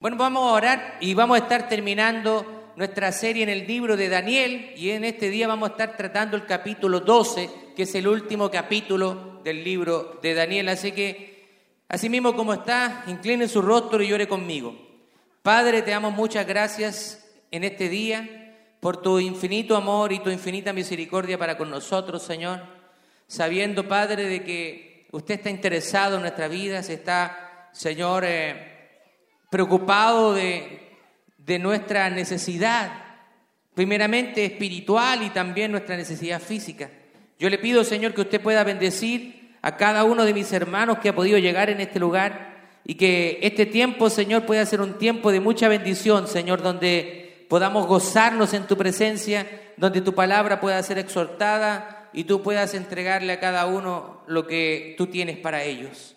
Bueno, vamos a orar y vamos a estar terminando nuestra serie en el libro de Daniel y en este día vamos a estar tratando el capítulo 12, que es el último capítulo del libro de Daniel. Así que, así mismo como está, incline su rostro y llore conmigo. Padre, te damos muchas gracias en este día por tu infinito amor y tu infinita misericordia para con nosotros, Señor, sabiendo, Padre, de que usted está interesado en nuestra vida, se está, Señor, eh, preocupado de, nuestra necesidad, primeramente espiritual y también nuestra necesidad física. Yo le pido, Señor, que usted pueda bendecir a cada uno de mis hermanos que ha podido llegar en este lugar y que este tiempo, Señor, pueda ser un tiempo de mucha bendición, Señor, donde podamos gozarnos en tu presencia, donde tu palabra pueda ser exhortada y tú puedas entregarle a cada uno lo que tú tienes para ellos.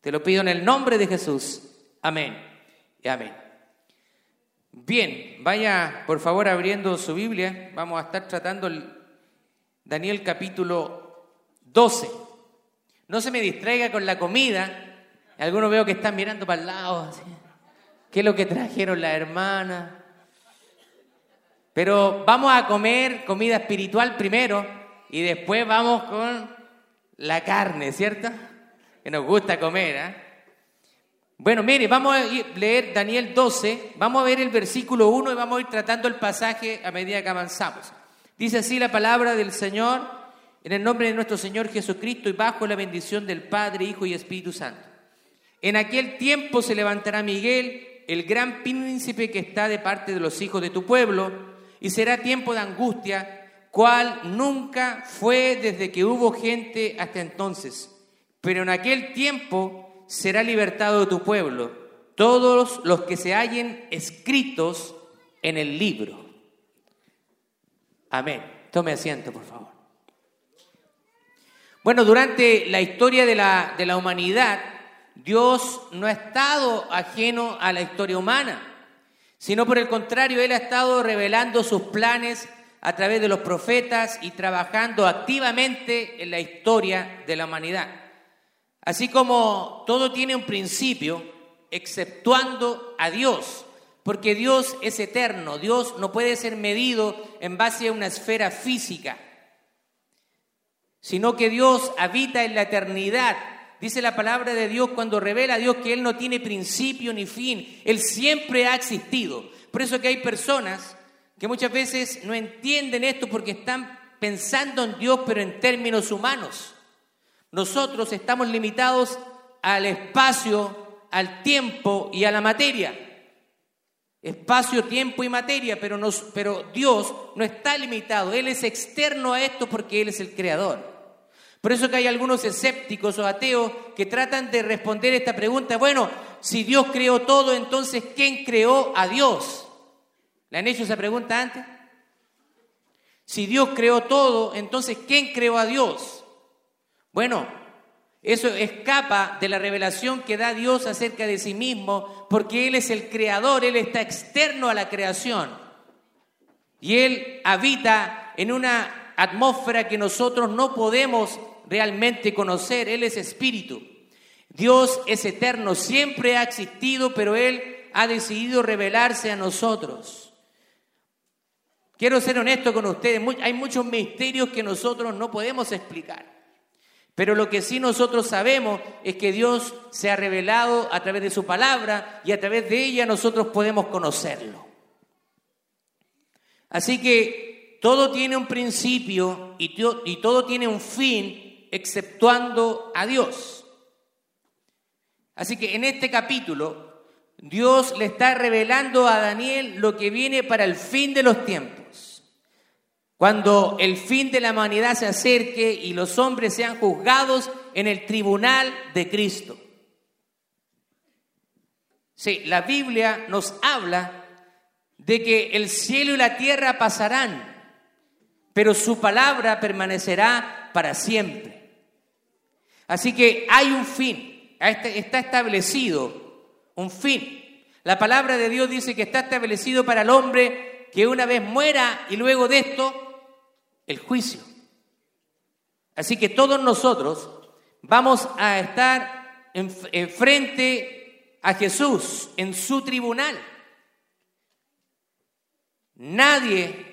Te lo pido en el nombre de Jesús. Amén amén. Bien, vaya por favor abriendo su Biblia. Vamos a estar tratando el Daniel capítulo 12. No se me distraiga con la comida. Algunos veo que están mirando para el lado. ¿Qué es lo que trajeron la hermana? Pero vamos a comer comida espiritual primero y después vamos con la carne, ¿cierto? Que nos gusta comer, ¿eh? Bueno, mire, vamos a leer Daniel 12, vamos a ver el versículo 1 y vamos a ir tratando el pasaje a medida que avanzamos. Dice así la palabra del Señor, en el nombre de nuestro Señor Jesucristo y bajo la bendición del Padre, Hijo y Espíritu Santo. En aquel tiempo se levantará Miguel, el gran príncipe que está de parte de los hijos de tu pueblo, y será tiempo de angustia, cual nunca fue desde que hubo gente hasta entonces. Pero en aquel tiempo será libertado tu pueblo, todos los que se hallen escritos en el libro. Amén. Tome asiento, por favor. Bueno, durante la historia de la, de la humanidad, Dios no ha estado ajeno a la historia humana, sino por el contrario, Él ha estado revelando sus planes a través de los profetas y trabajando activamente en la historia de la humanidad. Así como todo tiene un principio, exceptuando a Dios, porque Dios es eterno, Dios no puede ser medido en base a una esfera física, sino que Dios habita en la eternidad. Dice la palabra de Dios cuando revela a Dios que Él no tiene principio ni fin, Él siempre ha existido. Por eso que hay personas que muchas veces no entienden esto porque están pensando en Dios pero en términos humanos. Nosotros estamos limitados al espacio, al tiempo y a la materia. Espacio, tiempo y materia, pero, pero Dios no está limitado. Él es externo a esto porque Él es el creador. Por eso que hay algunos escépticos o ateos que tratan de responder esta pregunta. Bueno, si Dios creó todo, entonces ¿quién creó a Dios? ¿Le han hecho esa pregunta antes? Si Dios creó todo, entonces ¿quién creó a Dios? Bueno, eso escapa de la revelación que da Dios acerca de sí mismo, porque Él es el creador, Él está externo a la creación. Y Él habita en una atmósfera que nosotros no podemos realmente conocer. Él es espíritu. Dios es eterno, siempre ha existido, pero Él ha decidido revelarse a nosotros. Quiero ser honesto con ustedes, hay muchos misterios que nosotros no podemos explicar. Pero lo que sí nosotros sabemos es que Dios se ha revelado a través de su palabra y a través de ella nosotros podemos conocerlo. Así que todo tiene un principio y, todo tiene un fin exceptuando a Dios. Así que en este capítulo Dios le está revelando a Daniel lo que viene para el fin de los tiempos. Cuando el fin de la humanidad se acerque y los hombres sean juzgados en el tribunal de Cristo. Sí, la Biblia nos habla de que el cielo y la tierra pasarán, pero su palabra permanecerá para siempre. Así que hay un fin, está establecido un fin. La palabra de Dios dice que está establecido para el hombre que una vez muera y luego de esto el juicio. Así que todos nosotros vamos a estar en, frente a Jesús en su tribunal. Nadie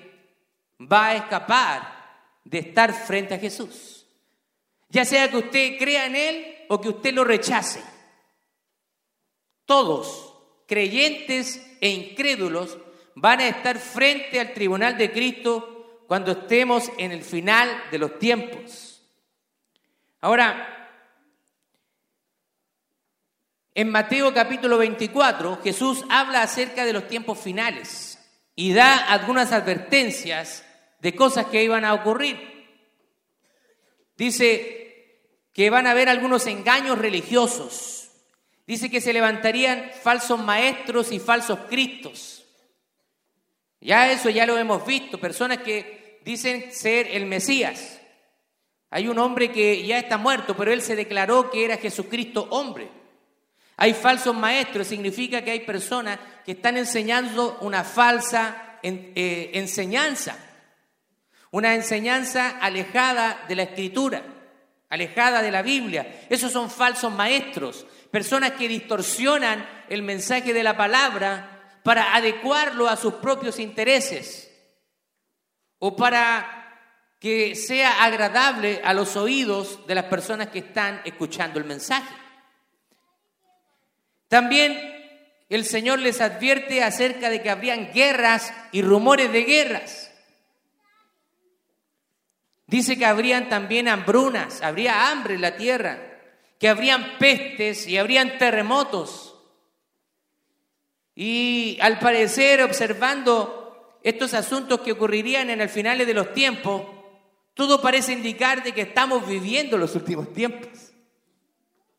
va a escapar de estar frente a Jesús. Ya sea que usted crea en Él o que usted lo rechace. Todos, creyentes e incrédulos, van a estar frente al tribunal de Cristo cuando estemos en el final de los tiempos. Ahora, en Mateo capítulo 24, Jesús habla acerca de los tiempos finales y da algunas advertencias de cosas que iban a ocurrir. Dice que van a haber algunos engaños religiosos. Dice que se levantarían falsos maestros y falsos cristos. Ya eso ya lo hemos visto, personas que dicen ser el Mesías. Hay un hombre que ya está muerto, pero él se declaró que era Jesucristo hombre. Hay falsos maestros, significa que hay personas que están enseñando una falsa eh, enseñanza, una enseñanza alejada de la escritura, alejada de la Biblia. Esos son falsos maestros, personas que distorsionan el mensaje de la palabra para adecuarlo a sus propios intereses o para que sea agradable a los oídos de las personas que están escuchando el mensaje. También el Señor les advierte acerca de que habrían guerras y rumores de guerras. Dice que habrían también hambrunas, habría hambre en la tierra, que habrían pestes y habrían terremotos. Y al parecer, observando estos asuntos que ocurrirían en el final de los tiempos, todo parece indicar de que estamos viviendo los últimos tiempos.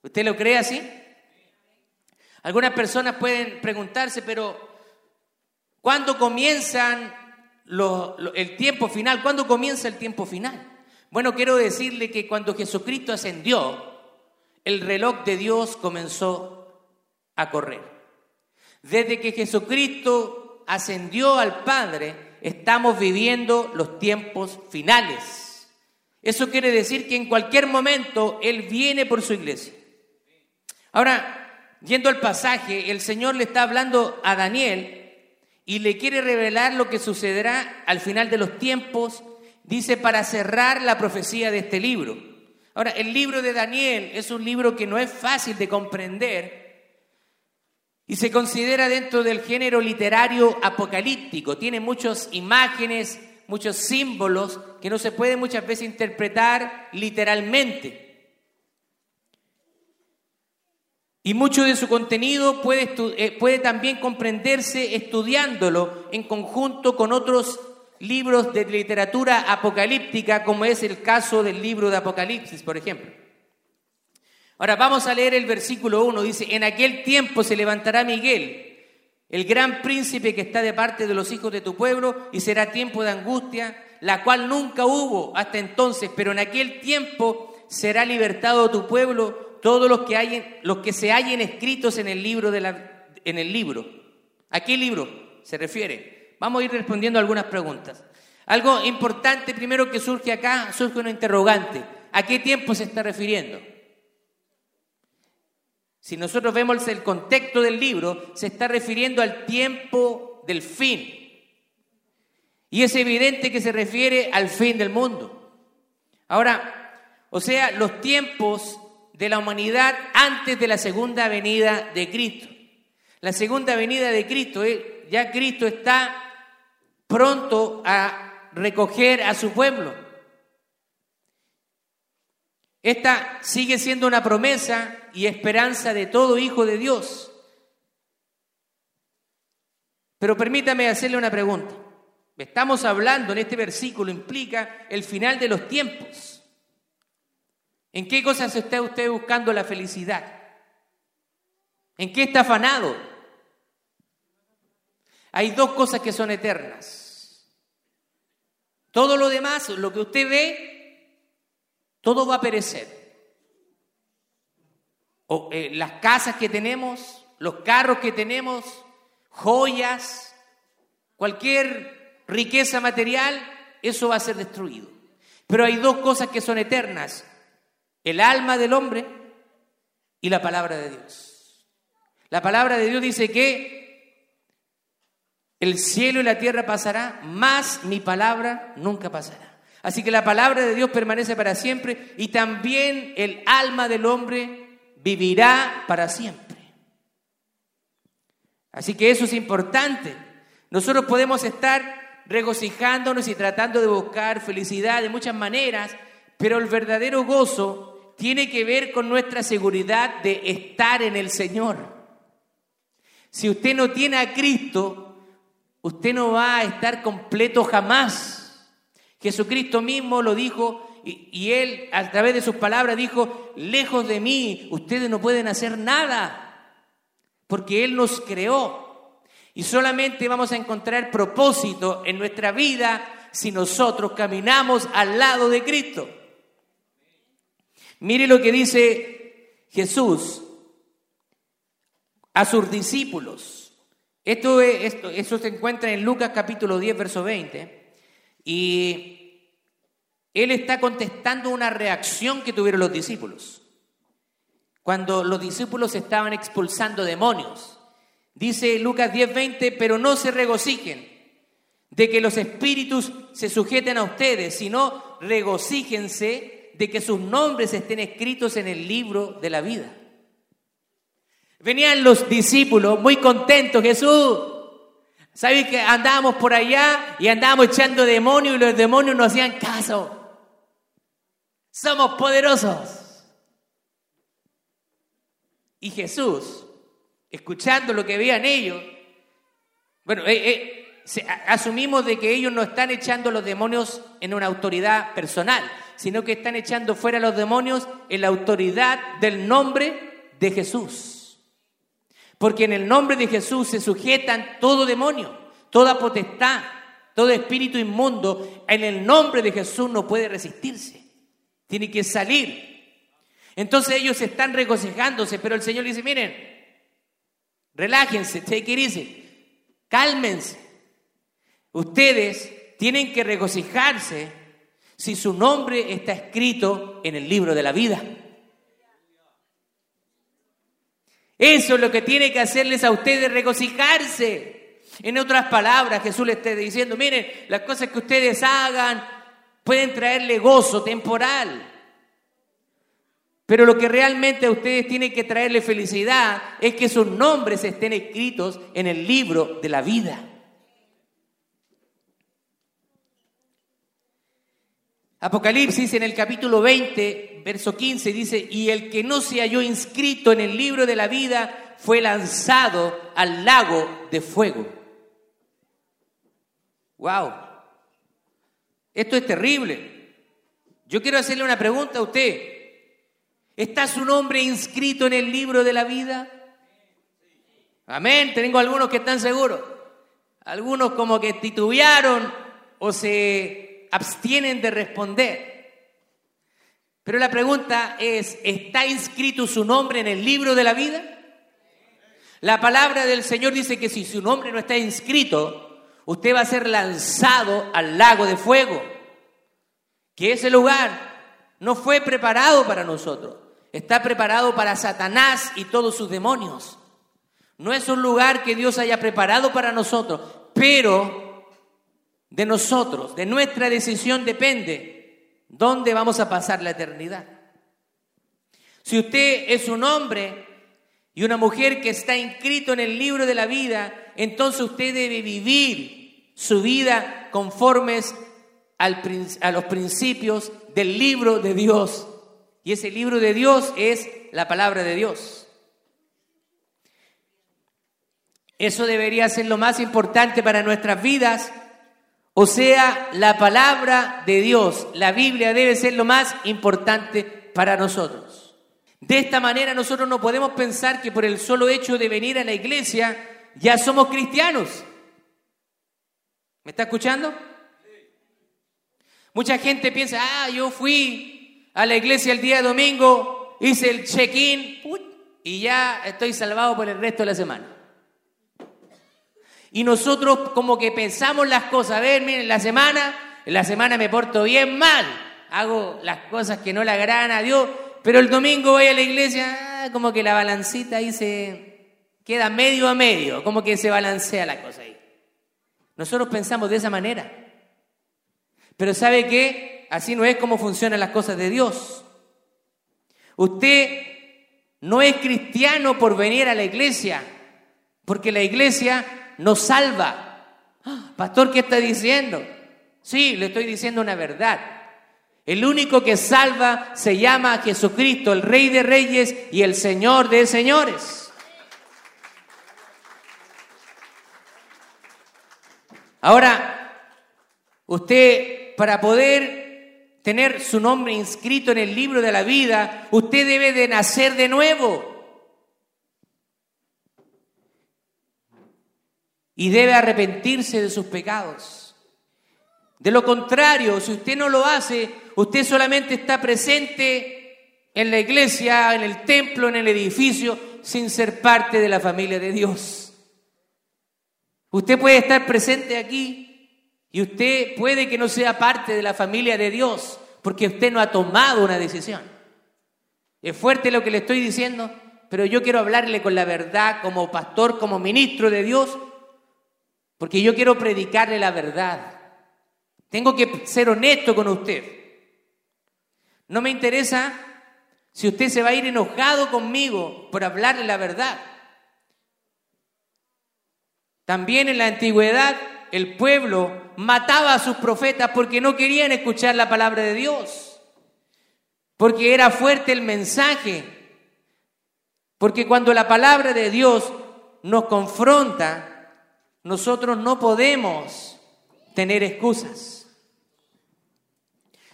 ¿Usted lo cree así? Algunas personas pueden preguntarse, pero ¿cuándo comienzan el tiempo final? ¿Cuándo comienza el tiempo final? Bueno, quiero decirle que cuando Jesucristo ascendió, el reloj de Dios comenzó a correr. Desde que Jesucristo ascendió al Padre, estamos viviendo los tiempos finales. Eso quiere decir que en cualquier momento Él viene por su iglesia. Ahora, yendo al pasaje, el Señor le está hablando a Daniel y le quiere revelar lo que sucederá al final de los tiempos, dice, para cerrar la profecía de este libro. Ahora, el libro de Daniel es un libro que no es fácil de comprender y se considera dentro del género literario apocalíptico. Tiene muchas imágenes, muchos símbolos que no se pueden muchas veces interpretar literalmente. Y mucho de su contenido puede, eh, puede también comprenderse estudiándolo en conjunto con otros libros de literatura apocalíptica, como es el caso del libro de Apocalipsis, por ejemplo. Ahora vamos a leer el versículo 1. Dice, en aquel tiempo se levantará Miguel, el gran príncipe que está de parte de los hijos de tu pueblo, y será tiempo de angustia, la cual nunca hubo hasta entonces, pero en aquel tiempo será libertado tu pueblo todos los que, hay, los que se hallen escritos en el libro. De la, en el libro. ¿A qué libro se refiere? Vamos a ir respondiendo algunas preguntas. Algo importante primero que surge acá, surge una interrogante. ¿A qué tiempo se está refiriendo? Si nosotros vemos el contexto del libro, se está refiriendo al tiempo del fin. Y es evidente que se refiere al fin del mundo. Ahora, o sea, los tiempos de la humanidad antes de la segunda venida de Cristo. La segunda venida de Cristo, eh, ya Cristo está pronto a recoger a su pueblo. Esta sigue siendo una promesa y esperanza de todo hijo de Dios. Pero permítame hacerle una pregunta. Estamos hablando en este versículo, implica el final de los tiempos. ¿En qué cosas está usted buscando la felicidad? ¿En qué está afanado? Hay dos cosas que son eternas. Todo lo demás, lo que usted ve, todo va a perecer. Eh, las casas que tenemos, los carros que tenemos, joyas, cualquier riqueza material, eso va a ser destruido. Pero hay dos cosas que son eternas, el alma del hombre y la palabra de Dios. La palabra de Dios dice que el cielo y la tierra pasará, más mi palabra nunca pasará. Así que la palabra de Dios permanece para siempre y también el alma del hombre vivirá para siempre. Así que eso es importante. Nosotros podemos estar regocijándonos y tratando de buscar felicidad de muchas maneras, pero el verdadero gozo tiene que ver con nuestra seguridad de estar en el Señor. Si usted no tiene a Cristo, usted no va a estar completo jamás. Jesucristo mismo lo dijo y, él a través de sus palabras dijo, lejos de mí, ustedes no pueden hacer nada, porque Él nos creó. Y solamente vamos a encontrar propósito en nuestra vida si nosotros caminamos al lado de Cristo. Mire lo que dice Jesús a sus discípulos. Esto, esto, eso se encuentra en Lucas capítulo 10, verso 20. Y él está contestando una reacción que tuvieron los discípulos. Cuando los discípulos estaban expulsando demonios. Dice Lucas 10, 20, pero no se regocijen de que los espíritus se sujeten a ustedes, sino regocíjense de que sus nombres estén escritos en el libro de la vida. Venían los discípulos muy contentos, Jesús. ¿Sabes que andábamos por allá y andábamos echando demonios y los demonios no hacían caso? Somos poderosos. Y Jesús, escuchando lo que veían ellos, bueno, eh, eh, asumimos de que ellos no están echando los demonios en una autoridad personal, sino que están echando fuera los demonios en la autoridad del nombre de Jesús. Porque en el nombre de Jesús se sujetan todo demonio, toda potestad, todo espíritu inmundo. En el nombre de Jesús no puede resistirse. Tiene que salir. Entonces ellos están regocijándose, pero el Señor dice, miren, relájense, take it easy, cálmense. Ustedes tienen que regocijarse si su nombre está escrito en el libro de la vida. Eso es lo que tiene que hacerles a ustedes regocijarse. En otras palabras, Jesús les está diciendo, miren, las cosas que ustedes hagan pueden traerle gozo temporal. Pero lo que realmente a ustedes tiene que traerle felicidad es que sus nombres estén escritos en el libro de la vida. Apocalipsis en el capítulo 20, verso 15 dice, y el que no se halló inscrito en el libro de la vida fue lanzado al lago de fuego. Wow. Esto es terrible. Yo quiero hacerle una pregunta a usted. ¿Está su nombre inscrito en el libro de la vida? Amén. Tengo algunos que están seguros. Algunos como que titubearon o se abstienen de responder. Pero la pregunta es, ¿está inscrito su nombre en el libro de la vida? La palabra del Señor dice que si su nombre no está inscrito, usted va a ser lanzado al lago de fuego, que ese lugar no fue preparado para nosotros, está preparado para Satanás y todos sus demonios. No es un lugar que Dios haya preparado para nosotros, pero de nosotros, de nuestra decisión depende dónde vamos a pasar la eternidad. Si usted es un hombre y una mujer que está inscrito en el libro de la vida, entonces usted debe vivir su vida conformes a los principios del libro de Dios. Y ese libro de Dios es la palabra de Dios. Eso debería ser lo más importante para nuestras vidas o sea, la palabra de Dios, la Biblia debe ser lo más importante para nosotros. De esta manera nosotros no podemos pensar que por el solo hecho de venir a la iglesia ya somos cristianos. ¿Me está escuchando? Mucha gente piensa, ah, yo fui a la iglesia el día domingo, hice el check-in y ya estoy salvado por el resto de la semana. Y nosotros como que pensamos las cosas, a ver, miren, la semana, en la semana me porto bien mal, hago las cosas que no le agradan a Dios, pero el domingo voy a la iglesia, ah, como que la balancita dice, queda medio a medio, como que se balancea la cosa ahí. Nosotros pensamos de esa manera. Pero ¿sabe qué? Así no es como funcionan las cosas de Dios. Usted no es cristiano por venir a la iglesia, porque la iglesia nos salva. Ah, pastor, ¿qué está diciendo? Sí, le estoy diciendo una verdad. El único que salva se llama Jesucristo, el Rey de Reyes y el Señor de Señores. Ahora, usted para poder tener su nombre inscrito en el libro de la vida, usted debe de nacer de nuevo. Y debe arrepentirse de sus pecados. De lo contrario, si usted no lo hace, usted solamente está presente en la iglesia, en el templo, en el edificio, sin ser parte de la familia de Dios. Usted puede estar presente aquí y usted puede que no sea parte de la familia de Dios porque usted no ha tomado una decisión. Es fuerte lo que le estoy diciendo, pero yo quiero hablarle con la verdad como pastor, como ministro de Dios, porque yo quiero predicarle la verdad. Tengo que ser honesto con usted. No me interesa si usted se va a ir enojado conmigo por hablarle la verdad. También en la antigüedad el pueblo mataba a sus profetas porque no querían escuchar la palabra de Dios, porque era fuerte el mensaje, porque cuando la palabra de Dios nos confronta, nosotros no podemos tener excusas.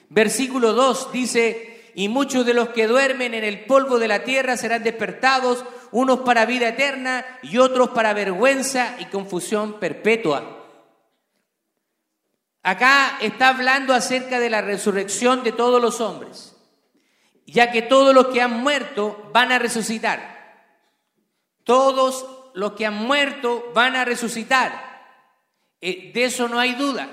Versículo 2 dice, y muchos de los que duermen en el polvo de la tierra serán despertados, unos para vida eterna y otros para vergüenza y confusión perpetua. Acá está hablando acerca de la resurrección de todos los hombres, ya que todos los que han muerto van a resucitar. Todos los que han muerto van a resucitar. Eh, de eso no hay duda.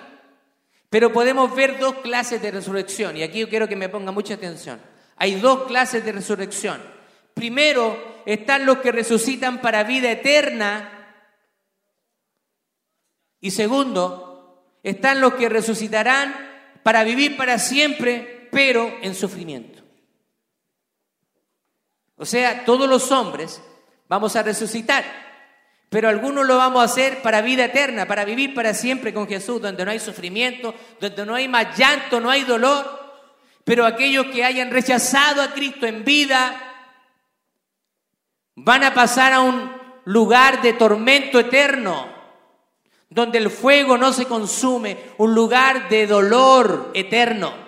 Pero podemos ver dos clases de resurrección, y aquí yo quiero que me ponga mucha atención. Hay dos clases de resurrección. Primero están los que resucitan para vida eterna, y segundo, están los que resucitarán para vivir para siempre, pero en sufrimiento. O sea, todos los hombres vamos a resucitar, pero algunos lo vamos a hacer para vida eterna, para vivir para siempre con Jesús, donde no hay sufrimiento, donde no hay más llanto, no hay dolor. Pero aquellos que hayan rechazado a Cristo en vida van a pasar a un lugar de tormento eterno, donde el fuego no se consume, un lugar de dolor eterno.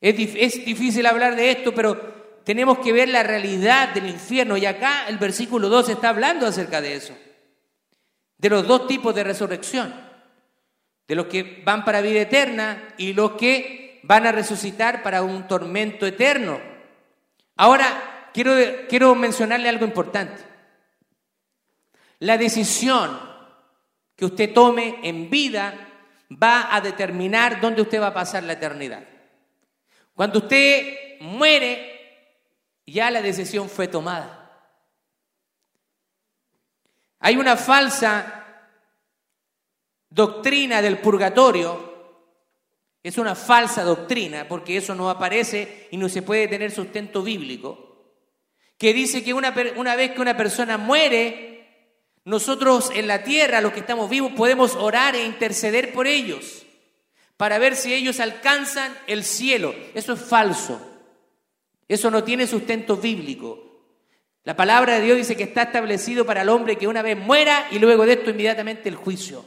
Es, difícil hablar de esto, pero tenemos que ver la realidad del infierno. Y acá el versículo 2 está hablando acerca de eso. De los dos tipos de resurrección. De los que van para vida eterna y los que van a resucitar para un tormento eterno. Ahora, quiero, quiero mencionarle algo importante. La decisión que usted tome en vida va a determinar dónde usted va a pasar la eternidad. Cuando usted muere, ya la decisión fue tomada. Hay una falsa doctrina del purgatorio. Es una falsa doctrina porque eso no aparece y no se puede tener sustento bíblico. Que dice que una, una vez que una persona muere, nosotros en la tierra, los que estamos vivos, podemos orar e interceder por ellos para ver si ellos alcanzan el cielo. Eso es falso. Eso no tiene sustento bíblico. La palabra de Dios dice que está establecido para el hombre que una vez muera y luego de esto inmediatamente el juicio.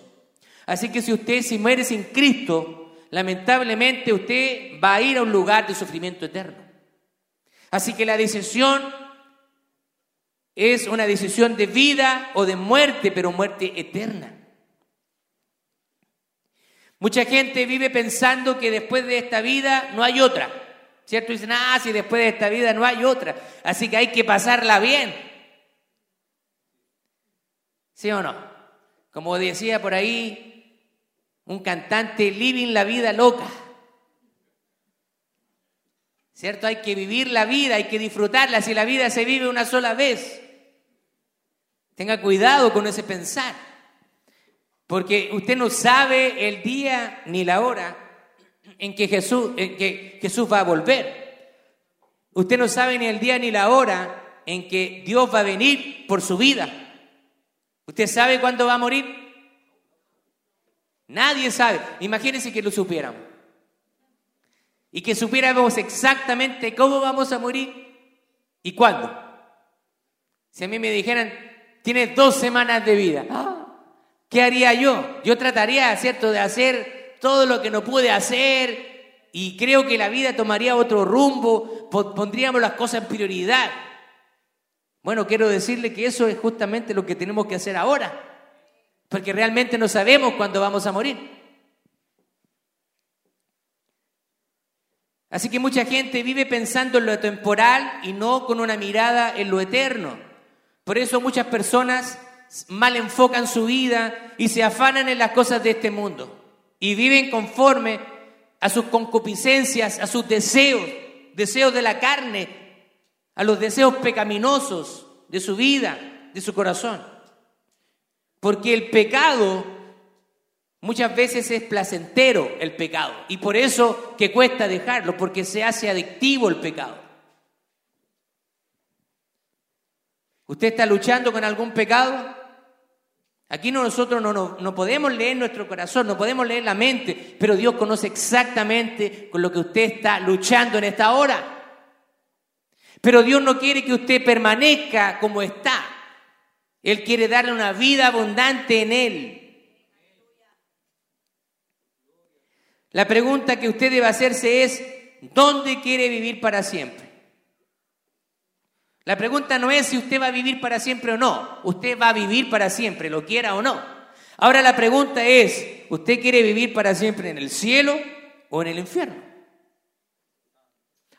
Así que si usted si muere sin Cristo, lamentablemente usted va a ir a un lugar de sufrimiento eterno. Así que la decisión es una decisión de vida o de muerte, pero muerte eterna. Mucha gente vive pensando que después de esta vida no hay otra. ¿Cierto? Dicen, ah, si después de esta vida no hay otra, así que hay que pasarla bien. ¿Sí o no? Como decía por ahí un cantante, living la vida loca. ¿Cierto? Hay que vivir la vida, hay que disfrutarla. Si la vida se vive una sola vez, tenga cuidado con ese pensar. Porque usted no sabe el día ni la hora en que Jesús, en que Jesús va a volver. Usted no sabe ni el día ni la hora en que Dios va a venir por su vida. ¿Usted sabe cuándo va a morir? Nadie sabe. Imagínense que lo supiéramos y que supiéramos exactamente cómo vamos a morir y cuándo. Si a mí me dijeran, tienes dos semanas de vida, ¿qué haría yo? Yo trataría, ¿cierto?, de hacer todo lo que no pude hacer y creo que la vida tomaría otro rumbo, pondríamos las cosas en prioridad. Bueno, quiero decirle que eso es justamente lo que tenemos que hacer ahora, porque realmente no sabemos cuándo vamos a morir. Así que mucha gente vive pensando en lo temporal y no con una mirada en lo eterno. Por eso muchas personas mal enfocan su vida y se afanan en las cosas de este mundo y viven conforme a sus concupiscencias, a sus deseos, deseos de la carne, a los deseos pecaminosos de su vida, de su corazón. Porque el pecado Muchas veces es placentero el pecado y por eso que cuesta dejarlo, porque se hace adictivo el pecado. ¿Usted está luchando con algún pecado? Aquí nosotros no, no, podemos leer nuestro corazón, no podemos leer la mente, pero Dios conoce exactamente con lo que usted está luchando en esta hora. Pero Dios no quiere que usted permanezca como está. Él quiere darle una vida abundante en Él. La pregunta que usted debe hacerse es, ¿dónde quiere vivir para siempre? La pregunta no es si usted va a vivir para siempre o no. Usted va a vivir para siempre, lo quiera o no. Ahora la pregunta es, ¿usted quiere vivir para siempre en el cielo o en el infierno?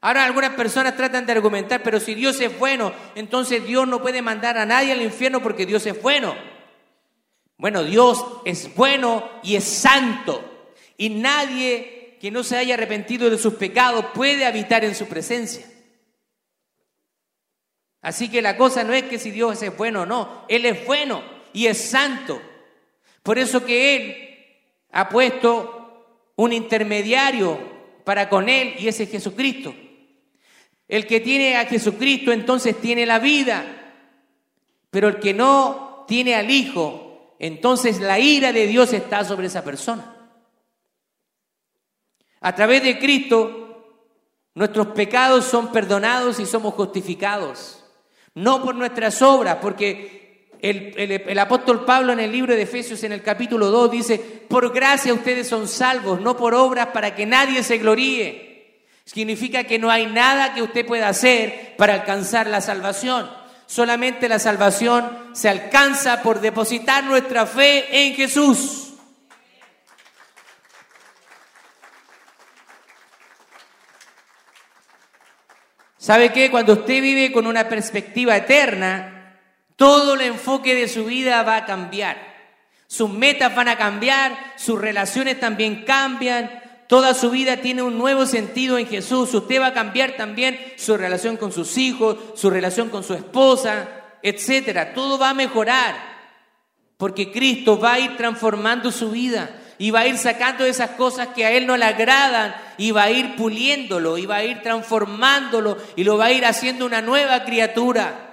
Ahora algunas personas tratan de argumentar, pero si Dios es bueno, entonces Dios no puede mandar a nadie al infierno porque Dios es bueno. Bueno, Dios es bueno y es santo. Y nadie que no se haya arrepentido de sus pecados puede habitar en su presencia. Así que la cosa no es que si Dios es bueno o no, Él es bueno y es santo. Por eso que Él ha puesto un intermediario para con Él y ese es Jesucristo. El que tiene a Jesucristo entonces tiene la vida, pero el que no tiene al Hijo, entonces la ira de Dios está sobre esa persona. A través de Cristo, nuestros pecados son perdonados y somos justificados. No por nuestras obras, porque el, apóstol Pablo en el libro de Efesios en el capítulo 2 dice, por gracia ustedes son salvos, no por obras para que nadie se gloríe. Significa que no hay nada que usted pueda hacer para alcanzar la salvación. Solamente la salvación se alcanza por depositar nuestra fe en Jesús. ¿Sabe qué? Cuando usted vive con una perspectiva eterna, todo el enfoque de su vida va a cambiar. Sus metas van a cambiar, sus relaciones también cambian, toda su vida tiene un nuevo sentido en Jesús. Usted va a cambiar también su relación con sus hijos, su relación con su esposa, etcétera. Todo va a mejorar porque Cristo va a ir transformando su vida y va a ir sacando esas cosas que a Él no le agradan y va a ir puliéndolo y va a ir transformándolo y lo va a ir haciendo una nueva criatura.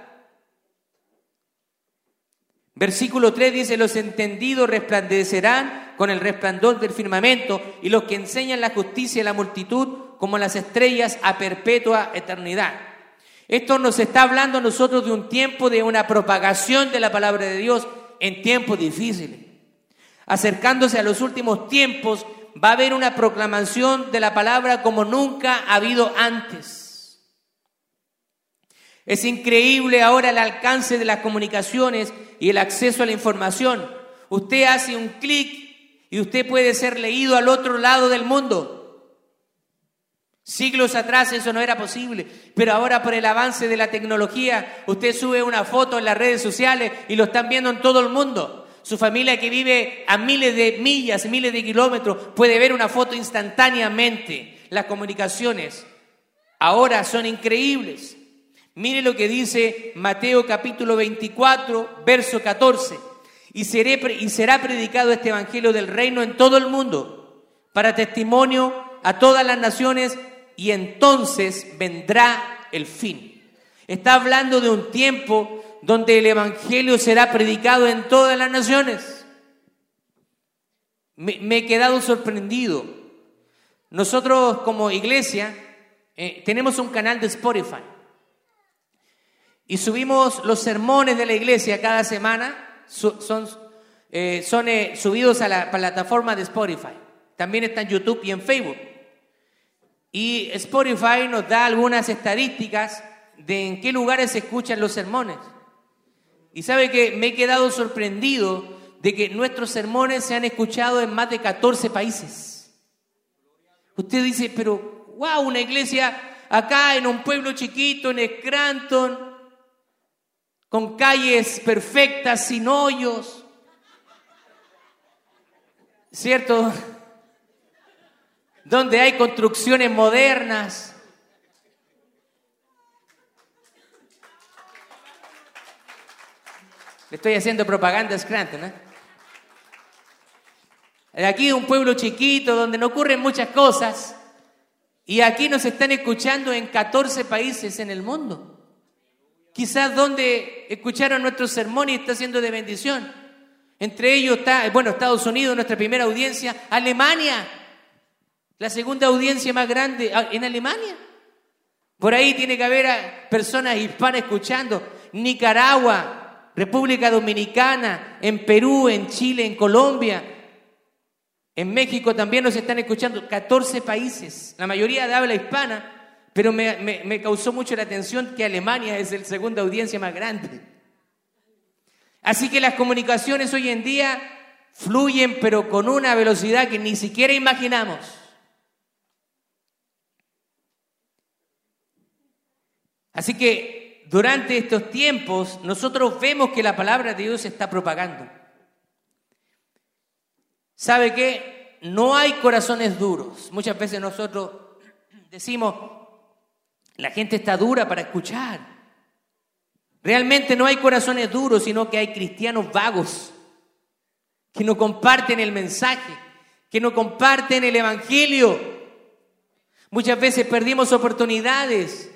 Versículo 3 dice, los entendidos resplandecerán con el resplandor del firmamento y los que enseñan la justicia y la multitud como las estrellas a perpetua eternidad. Esto nos está hablando a nosotros de un tiempo de una propagación de la palabra de Dios en tiempos difíciles acercándose a los últimos tiempos, va a haber una proclamación de la palabra como nunca ha habido antes. Es increíble ahora el alcance de las comunicaciones y el acceso a la información. Usted hace un clic y usted puede ser leído al otro lado del mundo. Siglos atrás eso no era posible, pero ahora por el avance de la tecnología, usted sube una foto en las redes sociales y lo están viendo en todo el mundo. Su familia que vive a miles de millas, miles de kilómetros, puede ver una foto instantáneamente. Las comunicaciones ahora son increíbles. Mire lo que dice Mateo capítulo 24, verso 14. Y, será predicado este Evangelio del reino en todo el mundo, para testimonio a todas las naciones, y entonces vendrá el fin. Está hablando de un tiempo donde el Evangelio será predicado en todas las naciones. Me, he quedado sorprendido. Nosotros como iglesia eh, tenemos un canal de Spotify. Y subimos los sermones de la iglesia cada semana, son, eh, eh, subidos a la plataforma de Spotify. También está en YouTube y en Facebook. Y Spotify nos da algunas estadísticas de en qué lugares se escuchan los sermones. Y sabe que me he quedado sorprendido de que nuestros sermones se han escuchado en más de 14 países. Usted dice, pero wow, una iglesia acá en un pueblo chiquito, en Scranton, con calles perfectas, sin hoyos. ¿Cierto? Donde hay construcciones modernas. Le estoy haciendo propaganda a Scranton, ¿eh? Aquí un pueblo chiquito donde no ocurren muchas cosas. Y aquí nos están escuchando en 14 países en el mundo. Quizás donde escucharon nuestro sermón y está siendo de bendición. Entre ellos está, bueno, Estados Unidos, nuestra primera audiencia, Alemania, la segunda audiencia más grande ah, en Alemania. Por ahí tiene que haber personas hispanas escuchando. Nicaragua, República Dominicana, en Perú, en Chile, en Colombia, en México también nos están escuchando. 14 países, la mayoría habla hispana pero me, causó mucho la atención que Alemania es el segunda audiencia más grande. Así que las comunicaciones hoy en día fluyen, pero con una velocidad que ni siquiera imaginamos. Así que durante estos tiempos nosotros vemos que la palabra de Dios se está propagando. ¿Sabe qué? No hay corazones duros. Muchas veces nosotros decimos, la gente está dura para escuchar. Realmente no hay corazones duros, sino que hay cristianos vagos que no comparten el mensaje, que no comparten el Evangelio. Muchas veces perdimos oportunidades.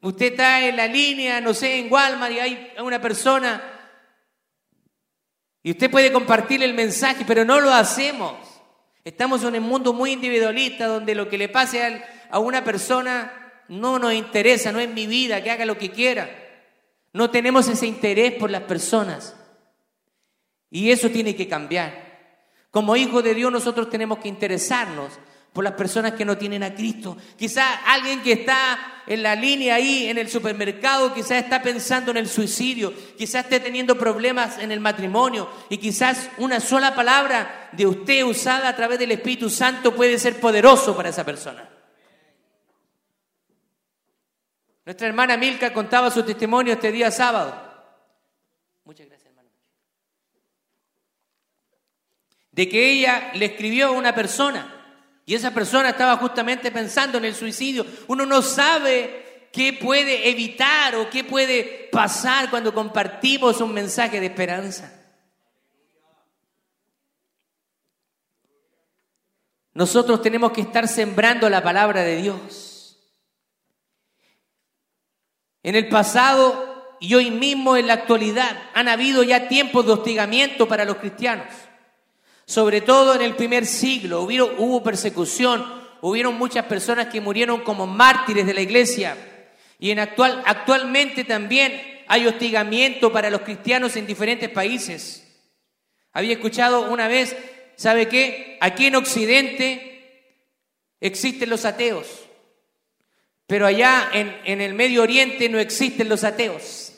Usted está en la línea, no sé, en Walmart y hay una persona y usted puede compartir el mensaje, pero no lo hacemos. Estamos en un mundo muy individualista donde lo que le pase a una persona no nos interesa, no es mi vida, que haga lo que quiera. No tenemos ese interés por las personas. Y eso tiene que cambiar. Como hijos de Dios nosotros tenemos que interesarnos por las personas que no tienen a Cristo. Quizás alguien que está en la línea ahí en el supermercado, quizás está pensando en el suicidio, quizás esté teniendo problemas en el matrimonio y quizás una sola palabra de usted usada a través del Espíritu Santo puede ser poderoso para esa persona. Nuestra hermana Milka contaba su testimonio este día sábado. Muchas gracias, hermano. De que ella le escribió a una persona y esa persona estaba justamente pensando en el suicidio. Uno no sabe qué puede evitar o qué puede pasar cuando compartimos un mensaje de esperanza. Nosotros tenemos que estar sembrando la palabra de Dios. En el pasado y hoy mismo en la actualidad han habido ya tiempos de hostigamiento para los cristianos. Sobre todo en el primer siglo hubo, persecución, hubieron muchas personas que murieron como mártires de la iglesia. Y en actual, actualmente también hay hostigamiento para los cristianos en diferentes países. Había escuchado una vez, ¿sabe qué? Aquí en Occidente existen los ateos. Pero allá en, el Medio Oriente no existen los ateos.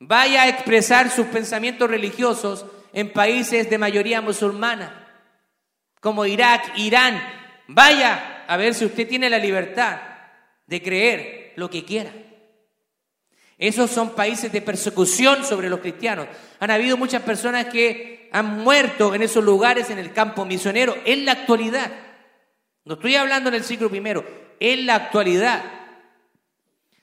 Vaya a expresar sus pensamientos religiosos en países de mayoría musulmana, como Irak, Irán. Vaya a ver si usted tiene la libertad de creer lo que quiera. Esos son países de persecución sobre los cristianos. Han habido muchas personas que han muerto en esos lugares en el campo misionero en la actualidad. No estoy hablando en el siglo primero, en la actualidad.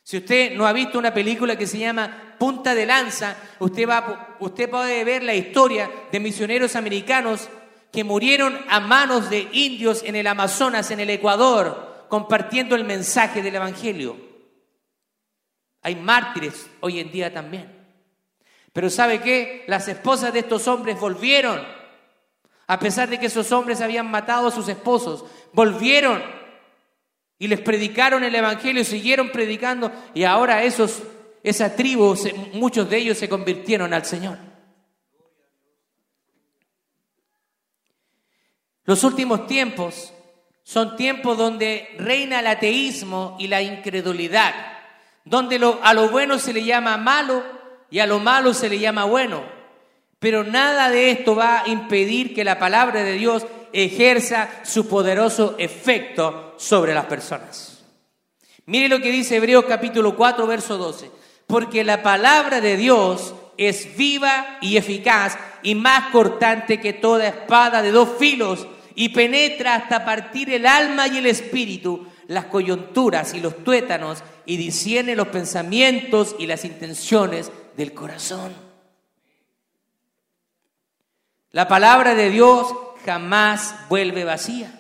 Si usted no ha visto una película que se llama Punta de Lanza, usted, va, usted puede ver la historia de misioneros americanos que murieron a manos de indios en el Amazonas, en el Ecuador, compartiendo el mensaje del Evangelio. Hay mártires hoy en día también. Pero ¿sabe qué? Las esposas de estos hombres volvieron, a pesar de que esos hombres habían matado a sus esposos, volvieron y les predicaron el Evangelio, siguieron predicando y ahora esos, esa tribu, muchos de ellos se convirtieron al Señor. Los últimos tiempos son tiempos donde reina el ateísmo y la incredulidad, donde a lo bueno se le llama malo y a lo malo se le llama bueno. Pero nada de esto va a impedir que la palabra de Dios ejerza su poderoso efecto sobre las personas. Mire lo que dice Hebreos capítulo 4, verso 12. Porque la palabra de Dios es viva y eficaz y más cortante que toda espada de dos filos y penetra hasta partir el alma y el espíritu, las coyunturas y los tuétanos, y discierne los pensamientos y las intenciones del corazón. La palabra de Dios jamás vuelve vacía.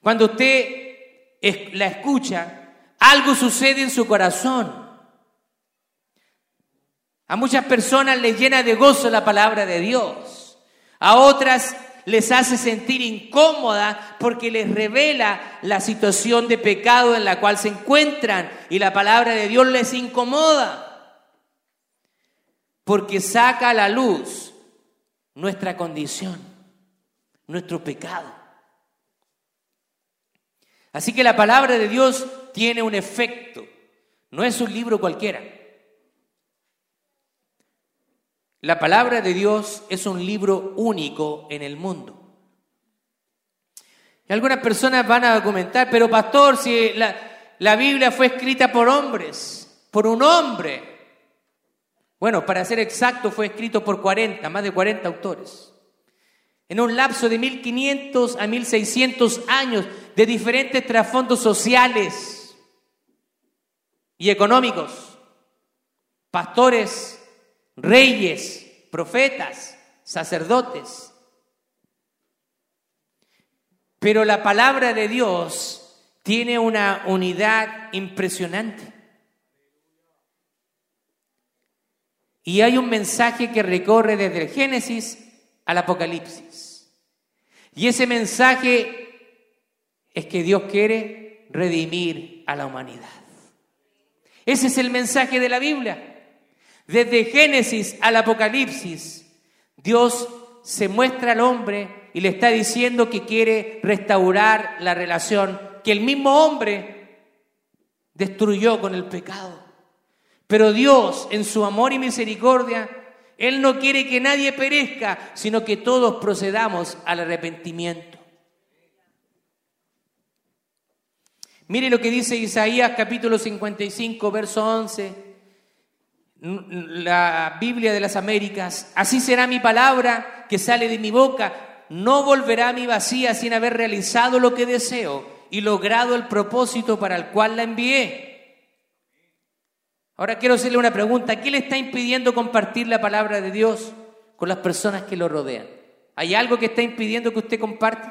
Cuando usted la escucha, algo sucede en su corazón. A muchas personas les llena de gozo la palabra de Dios. A otras les hace sentir incómoda porque les revela la situación de pecado en la cual se encuentran y la palabra de Dios les incomoda. Porque saca a la luz nuestra condición, nuestro pecado. Así que la palabra de Dios tiene un efecto, no es un libro cualquiera. La palabra de Dios es un libro único en el mundo. Y algunas personas van a comentar, pero pastor, si la, la Biblia fue escrita por hombres, por un hombre. Bueno, para ser exacto, fue escrito por 40, más de 40 autores. En un lapso de 1500 a 1600 años de diferentes trasfondos sociales y económicos. Pastores, reyes, profetas, sacerdotes. Pero la palabra de Dios tiene una unidad impresionante. Y hay un mensaje que recorre desde el Génesis al Apocalipsis. Y ese mensaje es que Dios quiere redimir a la humanidad. Ese es el mensaje de la Biblia. Desde Génesis al Apocalipsis, Dios se muestra al hombre y le está diciendo que quiere restaurar la relación que el mismo hombre destruyó con el pecado. Pero Dios, en su amor y misericordia, Él no quiere que nadie perezca, sino que todos procedamos al arrepentimiento. Mire lo que dice Isaías capítulo 55, verso 11 la Biblia de las Américas, así será mi palabra que sale de mi boca, no volverá a mi vacía sin haber realizado lo que deseo y logrado el propósito para el cual la envié. Ahora quiero hacerle una pregunta, ¿qué le está impidiendo compartir la palabra de Dios con las personas que lo rodean? ¿Hay algo que está impidiendo que usted comparte?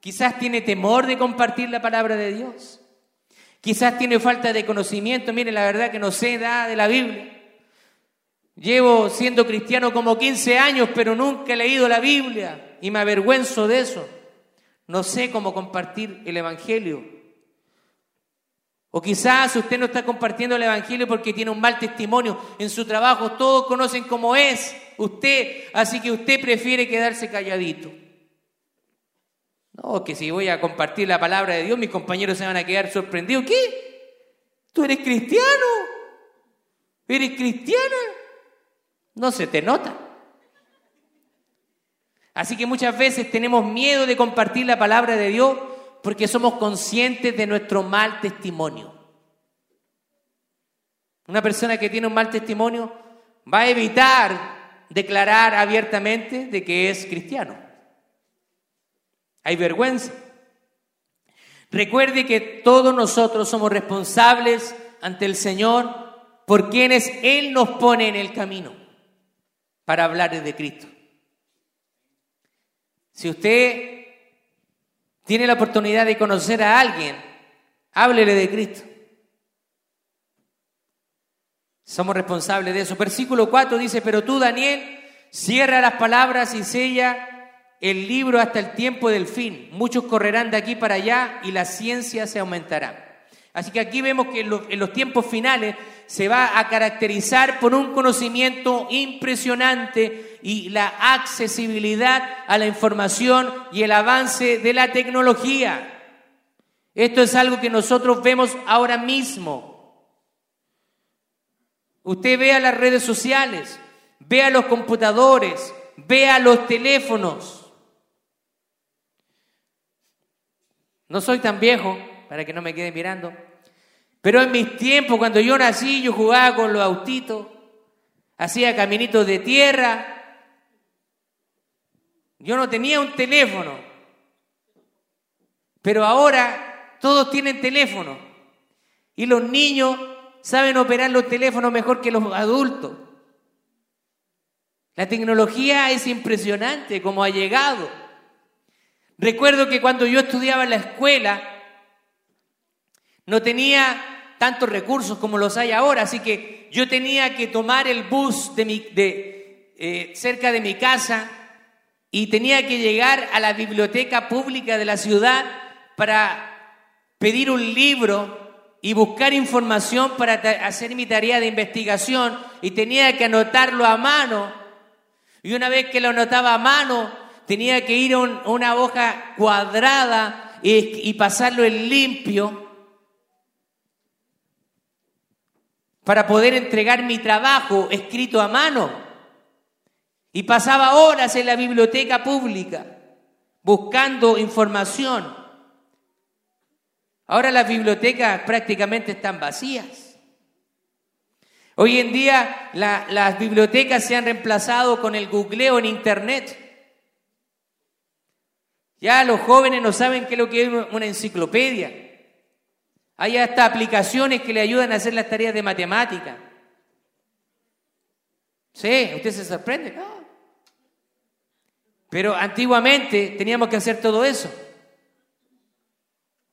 Quizás tiene temor de compartir la palabra de Dios. Quizás tiene falta de conocimiento. Mire, la verdad que no sé nada de la Biblia. Llevo siendo cristiano como 15 años, pero nunca he leído la Biblia y me avergüenzo de eso. No sé cómo compartir el Evangelio. O quizás usted no está compartiendo el Evangelio porque tiene un mal testimonio en su trabajo. Todos conocen cómo es usted, así que usted prefiere quedarse calladito. No, que si voy a compartir la palabra de Dios, mis compañeros se van a quedar sorprendidos. ¿Qué? ¿Tú eres cristiano? ¿Eres cristiana? No se te nota. Así que muchas veces tenemos miedo de compartir la palabra de Dios porque somos conscientes de nuestro mal testimonio. Una persona que tiene un mal testimonio va a evitar declarar abiertamente de que es cristiano. Hay vergüenza. Recuerde que todos nosotros somos responsables ante el Señor por quienes Él nos pone en el camino para hablar de Cristo. Si usted tiene la oportunidad de conocer a alguien, háblele de Cristo. Somos responsables de eso. Versículo 4 dice, pero tú, Daniel, cierra las palabras y sella el libro hasta el tiempo del fin. Muchos correrán de aquí para allá y la ciencia se aumentará. Así que aquí vemos que en los, tiempos finales se va a caracterizar por un conocimiento impresionante y la accesibilidad a la información y el avance de la tecnología. Esto es algo que nosotros vemos ahora mismo. Usted vea las redes sociales, vea los computadores, vea los teléfonos. No soy tan viejo, para que no me quede mirando, pero en mis tiempos, cuando yo nací, yo jugaba con los autitos, hacía caminitos de tierra. Yo no tenía un teléfono, pero ahora todos tienen teléfono y los niños saben operar los teléfonos mejor que los adultos. La tecnología es impresionante como ha llegado. Recuerdo que cuando yo estudiaba en la escuela, no tenía tantos recursos como los hay ahora, así que yo tenía que tomar el bus de mi, eh, cerca de mi casa y tenía que llegar a la biblioteca pública de la ciudad para pedir un libro y buscar información para hacer mi tarea de investigación y tenía que anotarlo a mano. Y una vez que lo anotaba a mano, tenía que ir a una hoja cuadrada y, pasarlo en limpio para poder entregar mi trabajo escrito a mano. Y pasaba horas en la biblioteca pública buscando información. Ahora las bibliotecas prácticamente están vacías. Hoy en día las bibliotecas se han reemplazado con el googleo en Internet. Ya los jóvenes no saben qué es lo que es una enciclopedia. Hay hasta aplicaciones que le ayudan a hacer las tareas de matemática. Sí, usted se sorprende. No. Pero antiguamente teníamos que hacer todo eso.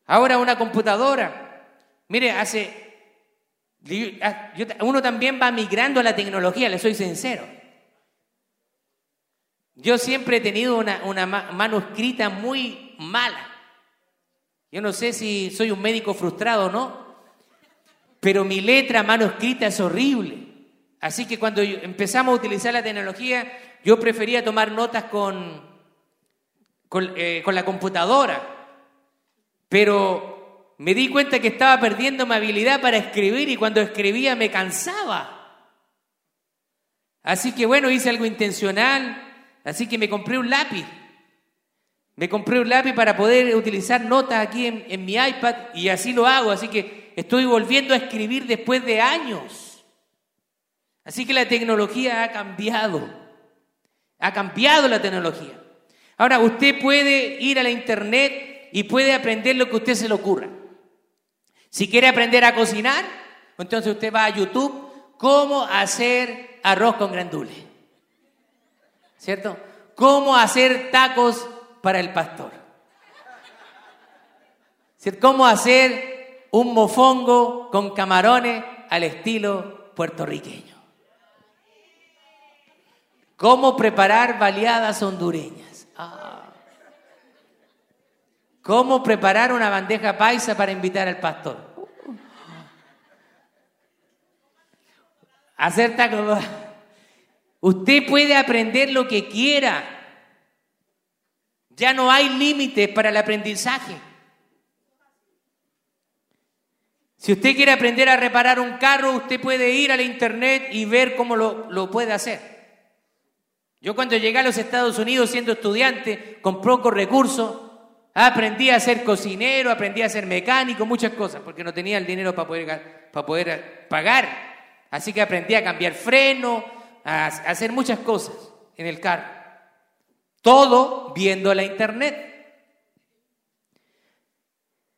Ahora una computadora. Mire, hace... Uno también va migrando a la tecnología, le soy sincero. Yo siempre he tenido una, una mano escrita muy mala. Yo no sé si soy un médico frustrado o no, pero mi letra mano escrita es horrible. Así que cuando empezamos a utilizar la tecnología, yo prefería tomar notas con, eh, con la computadora. Pero me di cuenta que estaba perdiendo mi habilidad para escribir y cuando escribía me cansaba. Así que bueno, hice algo intencional Así que me compré un lápiz. Me compré un lápiz para poder utilizar notas aquí en, mi iPad y así lo hago. Así que estoy volviendo a escribir después de años. Así que la tecnología ha cambiado. Ha cambiado la tecnología. Ahora, usted puede ir a la internet y puede aprender lo que a usted se le ocurra. Si quiere aprender a cocinar, entonces usted va a YouTube, cómo hacer arroz con grandules. ¿cierto? ¿Cómo hacer tacos para el pastor? ¿Cómo hacer un mofongo con camarones al estilo puertorriqueño? ¿Cómo preparar baleadas hondureñas? Ah. ¿Cómo preparar una bandeja paisa para invitar al pastor? Hacer tacos Usted puede aprender lo que quiera. Ya no hay límites para el aprendizaje. Si usted quiere aprender a reparar un carro, usted puede ir a la internet y ver cómo lo, puede hacer. Yo cuando llegué a los Estados Unidos siendo estudiante, con pocos recursos, aprendí a ser cocinero, aprendí a ser mecánico, muchas cosas, porque no tenía el dinero para poder, para poder pagar. Así que aprendí a cambiar freno, a hacer muchas cosas en el carro. Todo viendo la internet.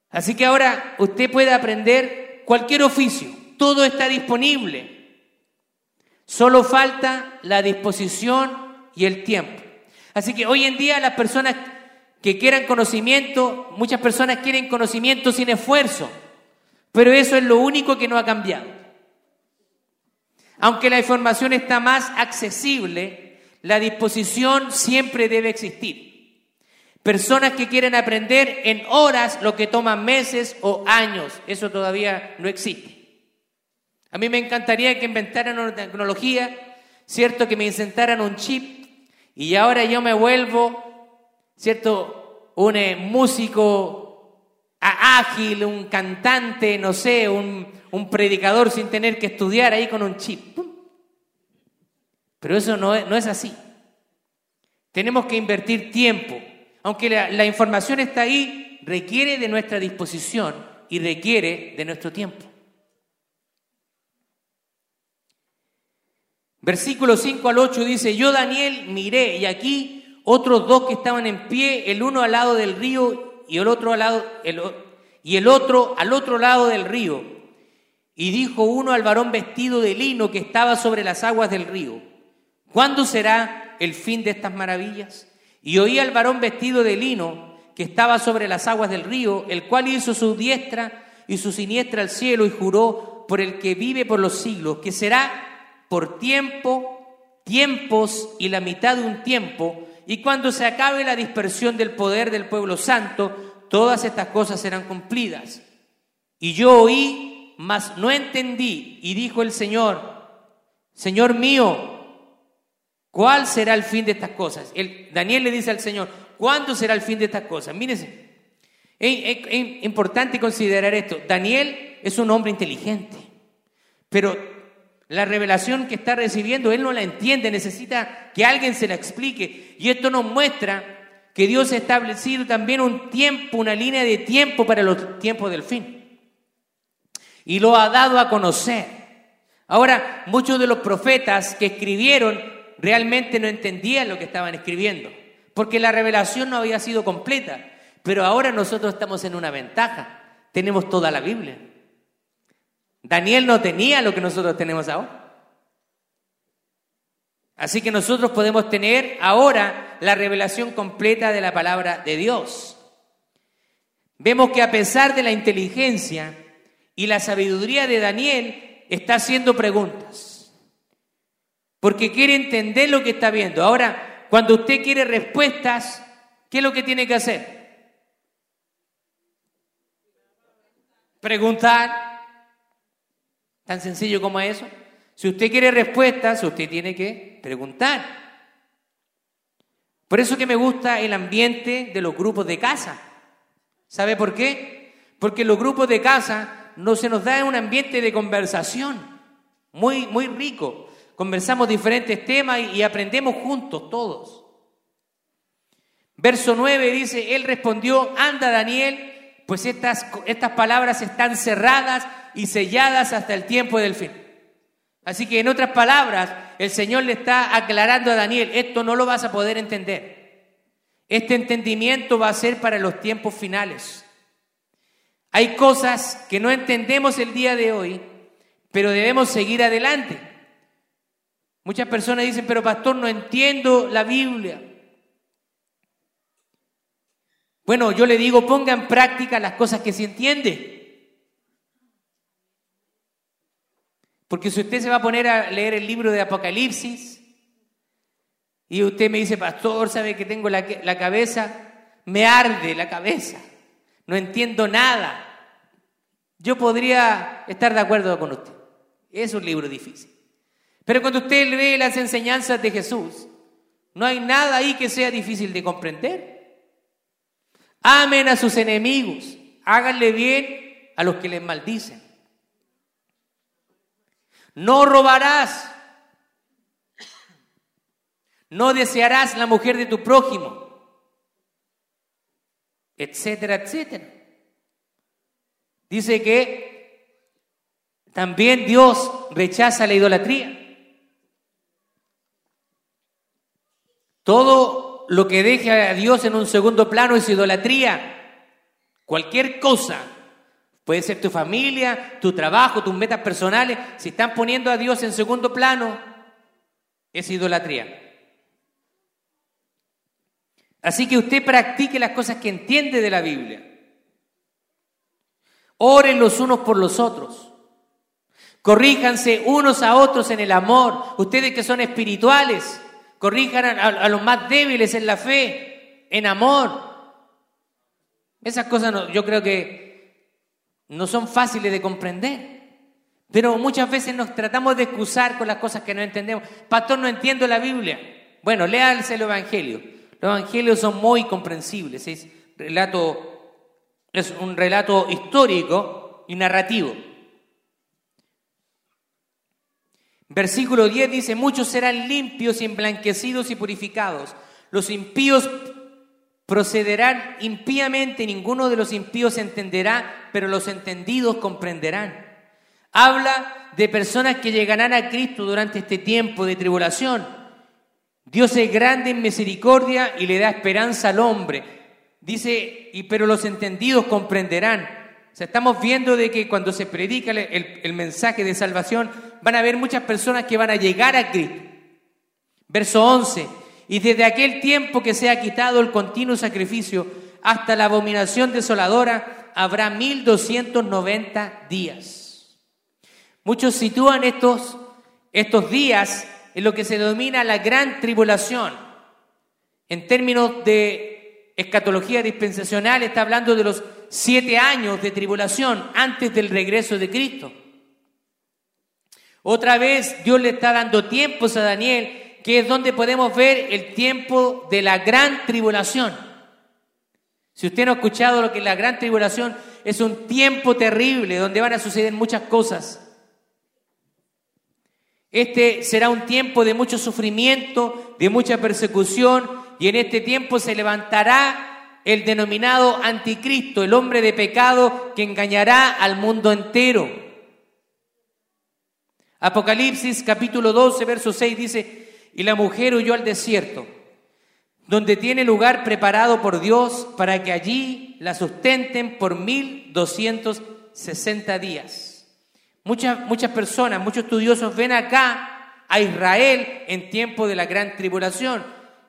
Así que ahora usted puede aprender cualquier oficio, todo está disponible. Solo falta la disposición y el tiempo. Así que hoy en día las personas que quieran conocimiento, muchas personas quieren conocimiento sin esfuerzo, pero eso es lo único que no ha cambiado. Aunque la información está más accesible, la disposición siempre debe existir. Personas que quieren aprender en horas lo que toman meses o años. Eso todavía no existe. A mí me encantaría que inventaran una tecnología, ¿cierto? Que me insertaran un chip y ahora yo me vuelvo, ¿cierto? Un eh, músico ágil, un cantante, no sé, un predicador sin tener que estudiar ahí con un chip. Pero eso no es, no es así. Tenemos que invertir tiempo, aunque la, información está ahí, requiere de nuestra disposición y requiere de nuestro tiempo. Versículo 5 al 8 dice, yo Daniel miré y aquí otros dos que estaban en pie, el uno al lado del río y el otro al lado, y el otro al otro lado del río. Y dijo uno al varón vestido de lino que estaba sobre las aguas del río, ¿cuándo será el fin de estas maravillas? Y oí al varón vestido de lino que estaba sobre las aguas del río, el cual hizo su diestra y su siniestra al cielo y juró por el que vive por los siglos, que será por tiempo, tiempos y la mitad de un tiempo, y cuando se acabe la dispersión del poder del pueblo santo, todas estas cosas serán cumplidas. Y yo oí, mas no entendí, y dijo el Señor, Señor mío, ¿Cuál será el fin de estas cosas? El, Daniel le dice al Señor, ¿cuándo será el fin de estas cosas? Mírense, es, importante considerar esto. Daniel es un hombre inteligente, pero la revelación que está recibiendo, él no la entiende, necesita que alguien se la explique. Y esto nos muestra que Dios ha establecido también un tiempo, una línea de tiempo para los tiempos del fin. Y lo ha dado a conocer. Ahora, muchos de los profetas que escribieron realmente no entendían lo que estaban escribiendo, porque la revelación no había sido completa. Pero ahora nosotros estamos en una ventaja, tenemos toda la Biblia. Daniel no tenía lo que nosotros tenemos ahora. Así que nosotros podemos tener ahora la revelación completa de la palabra de Dios. Vemos que a pesar de la inteligencia y la sabiduría de Daniel, está haciendo preguntas porque quiere entender lo que está viendo. Ahora, cuando usted quiere respuestas, ¿qué es lo que tiene que hacer? Preguntar. Tan sencillo como eso. Si usted quiere respuestas, usted tiene que preguntar. Por eso que me gusta el ambiente de los grupos de casa. ¿Sabe por qué? Porque los grupos de casa no se nos da un ambiente de conversación muy, muy rico conversamos diferentes temas y, aprendemos juntos todos. Verso 9 dice, él respondió, anda Daniel, pues estas, estas palabras están cerradas y selladas hasta el tiempo del fin. Así que en otras palabras, el Señor le está aclarando a Daniel, esto no lo vas a poder entender. Este entendimiento va a ser para los tiempos finales. Hay cosas que no entendemos el día de hoy, pero debemos seguir adelante. Muchas personas dicen, pero pastor, no entiendo la Biblia. Bueno, yo le digo, ponga en práctica las cosas que se entiende. Porque si usted se va a poner a leer el libro de Apocalipsis y usted me dice, pastor, sabe que tengo la, la cabeza, me arde la cabeza, no entiendo nada. Yo podría estar de acuerdo con usted. Es un libro difícil. Pero cuando usted lee las enseñanzas de Jesús, no hay nada ahí que sea difícil de comprender. Amen a sus enemigos, háganle bien a los que les maldicen. No robarás, no desearás la mujer de tu prójimo, etcétera, etcétera. Dice que también Dios rechaza la idolatría. Todo lo que deje a Dios en un segundo plano es idolatría. Cualquier cosa, puede ser tu familia, tu trabajo, tus metas personales, si están poniendo a Dios en segundo plano, es idolatría. Así que usted practique las cosas que entiende de la Biblia. Oren los unos por los otros. Corríjanse unos a otros en el amor. Ustedes que son espirituales, corrijan a, los más débiles en la fe, en amor. Esas cosas yo creo que no son fáciles de comprender. Pero muchas veces nos tratamos de excusar con las cosas que no entendemos. Pastor, no entiendo la Biblia. Bueno, léanse el Evangelio. Los Evangelios son muy comprensibles. Es, relato, es un relato histórico y narrativo. Versículo 10 dice, muchos serán limpios y emblanquecidos y purificados. Los impíos procederán impíamente, ninguno de los impíos entenderá, pero los entendidos comprenderán. Habla de personas que llegarán a Cristo durante este tiempo de tribulación. Dios es grande en misericordia y le da esperanza al hombre. Dice, y pero los entendidos comprenderán. O estamos viendo de que cuando se predica el, el mensaje de salvación, van a haber muchas personas que van a llegar a Cristo. Verso 11, y desde aquel tiempo que se ha quitado el continuo sacrificio hasta la abominación desoladora, habrá 1290 días. Muchos sitúan estos, estos días en lo que se denomina la gran tribulación. En términos de escatología dispensacional, está hablando de los siete años de tribulación antes del regreso de Cristo. Otra vez Dios le está dando tiempos a Daniel, que es donde podemos ver el tiempo de la gran tribulación. Si usted no ha escuchado lo que es la gran tribulación, es un tiempo terrible donde van a suceder muchas cosas. Este será un tiempo de mucho sufrimiento, de mucha persecución, y en este tiempo se levantará el denominado anticristo, el hombre de pecado que engañará al mundo entero. Apocalipsis capítulo 12, verso 6 dice, y la mujer huyó al desierto, donde tiene lugar preparado por Dios para que allí la sustenten por 1260 días. Muchas, muchas personas, muchos estudiosos ven acá a Israel en tiempo de la gran tribulación.